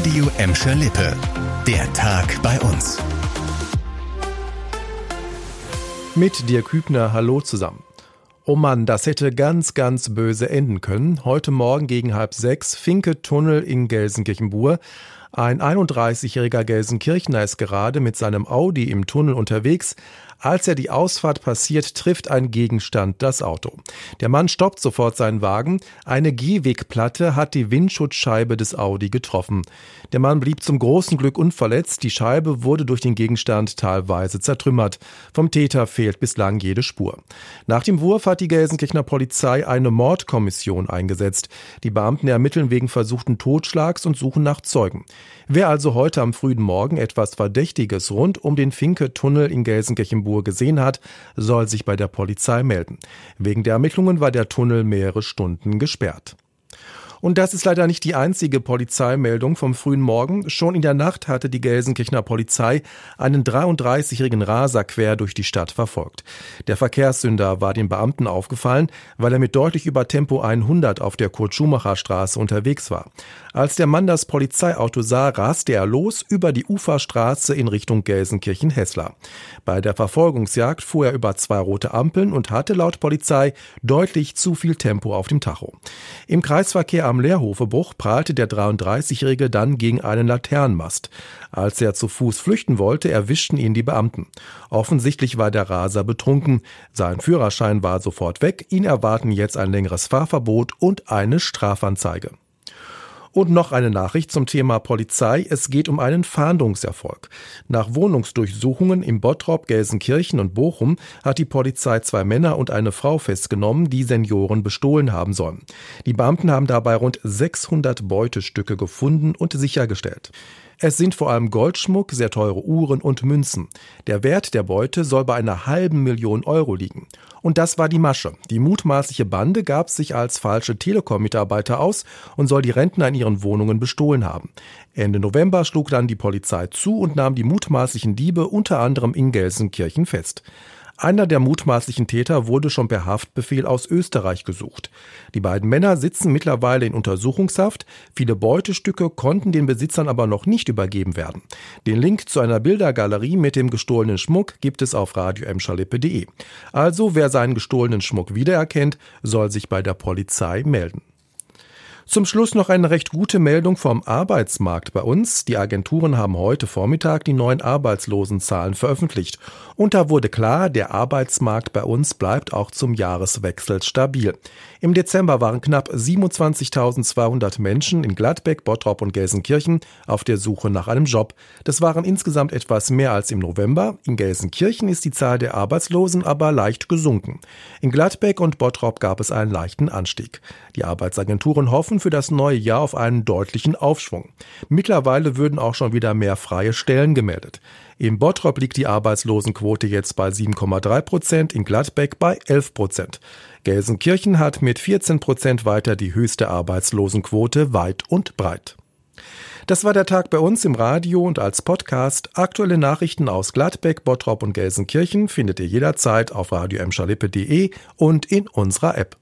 Radio Emscher Lippe. Der Tag bei uns. Mit dir Kübner, hallo zusammen. Oh Mann, das hätte ganz, ganz böse enden können. Heute Morgen gegen halb sechs, Finke-Tunnel in Gelsenkirchen-Bur. Ein 31-jähriger Gelsenkirchner ist gerade mit seinem Audi im Tunnel unterwegs. Als er die Ausfahrt passiert, trifft ein Gegenstand das Auto. Der Mann stoppt sofort seinen Wagen. Eine Gehwegplatte hat die Windschutzscheibe des Audi getroffen. Der Mann blieb zum großen Glück unverletzt. Die Scheibe wurde durch den Gegenstand teilweise zertrümmert. Vom Täter fehlt bislang jede Spur. Nach dem Wurf hat die Gelsenkirchener Polizei eine Mordkommission eingesetzt. Die Beamten ermitteln wegen versuchten Totschlags und suchen nach Zeugen. Wer also heute am frühen Morgen etwas Verdächtiges rund um den Finke-Tunnel in Gelsenkirchen-Bur gesehen hat, soll sich bei der Polizei melden. Wegen der Ermittlungen war der Tunnel mehrere Stunden gesperrt. Und das ist leider nicht die einzige Polizeimeldung vom frühen Morgen. Schon in der Nacht hatte die Gelsenkirchener Polizei einen 33-jährigen Raser quer durch die Stadt verfolgt. Der Verkehrssünder war den Beamten aufgefallen, weil er mit deutlich über Tempo 100 auf der Kurt-Schumacher-Straße unterwegs war. Als der Mann das Polizeiauto sah, raste er los über die Uferstraße in Richtung Gelsenkirchen-Hessler. Bei der Verfolgungsjagd fuhr er über zwei rote Ampeln und hatte laut Polizei deutlich zu viel Tempo auf dem Tacho. Im Kreisverkehr am Leerhofebruch prallte der 33-Jährige dann gegen einen Laternenmast. Als er zu Fuß flüchten wollte, erwischten ihn die Beamten. Offensichtlich war der Raser betrunken. Sein Führerschein war sofort weg. Ihn erwarten jetzt ein längeres Fahrverbot und eine Strafanzeige. Und noch eine Nachricht zum Thema Polizei. Es geht um einen Fahndungserfolg. Nach Wohnungsdurchsuchungen im Bottrop, Gelsenkirchen und Bochum hat die Polizei zwei Männer und eine Frau festgenommen, die Senioren bestohlen haben sollen. Die Beamten haben dabei rund 600 Beutestücke gefunden und sichergestellt. Es sind vor allem Goldschmuck, sehr teure Uhren und Münzen. Der Wert der Beute soll bei einer halben Million Euro liegen. Und das war die Masche. Die mutmaßliche Bande gab sich als falsche Telekom-Mitarbeiter aus und soll die Rentner in ihren Wohnungen bestohlen haben. Ende November schlug dann die Polizei zu und nahm die mutmaßlichen Diebe unter anderem in Gelsenkirchen fest. Einer der mutmaßlichen Täter wurde schon per Haftbefehl aus Österreich gesucht. Die beiden Männer sitzen mittlerweile in Untersuchungshaft. Viele Beutestücke konnten den Besitzern aber noch nicht übergeben werden. Den Link zu einer Bildergalerie mit dem gestohlenen Schmuck gibt es auf radioemschalippe.de. Also wer seinen gestohlenen Schmuck wiedererkennt, soll sich bei der Polizei melden. Zum Schluss noch eine recht gute Meldung vom Arbeitsmarkt bei uns. Die Agenturen haben heute Vormittag die neuen Arbeitslosenzahlen veröffentlicht. Und da wurde klar, der Arbeitsmarkt bei uns bleibt auch zum Jahreswechsel stabil. Im Dezember waren knapp 27.200 Menschen in Gladbeck, Bottrop und Gelsenkirchen auf der Suche nach einem Job. Das waren insgesamt etwas mehr als im November. In Gelsenkirchen ist die Zahl der Arbeitslosen aber leicht gesunken. In Gladbeck und Bottrop gab es einen leichten Anstieg. Die Arbeitsagenturen hoffen für das neue Jahr auf einen deutlichen Aufschwung. Mittlerweile würden auch schon wieder mehr freie Stellen gemeldet. Im Bottrop liegt die Arbeitslosenquote jetzt bei 7,3 Prozent, in Gladbeck bei 11 Prozent. Gelsenkirchen hat mit 14 Prozent weiter die höchste Arbeitslosenquote weit und breit. Das war der Tag bei uns im Radio und als Podcast. Aktuelle Nachrichten aus Gladbeck, Bottrop und Gelsenkirchen findet ihr jederzeit auf radio und in unserer App.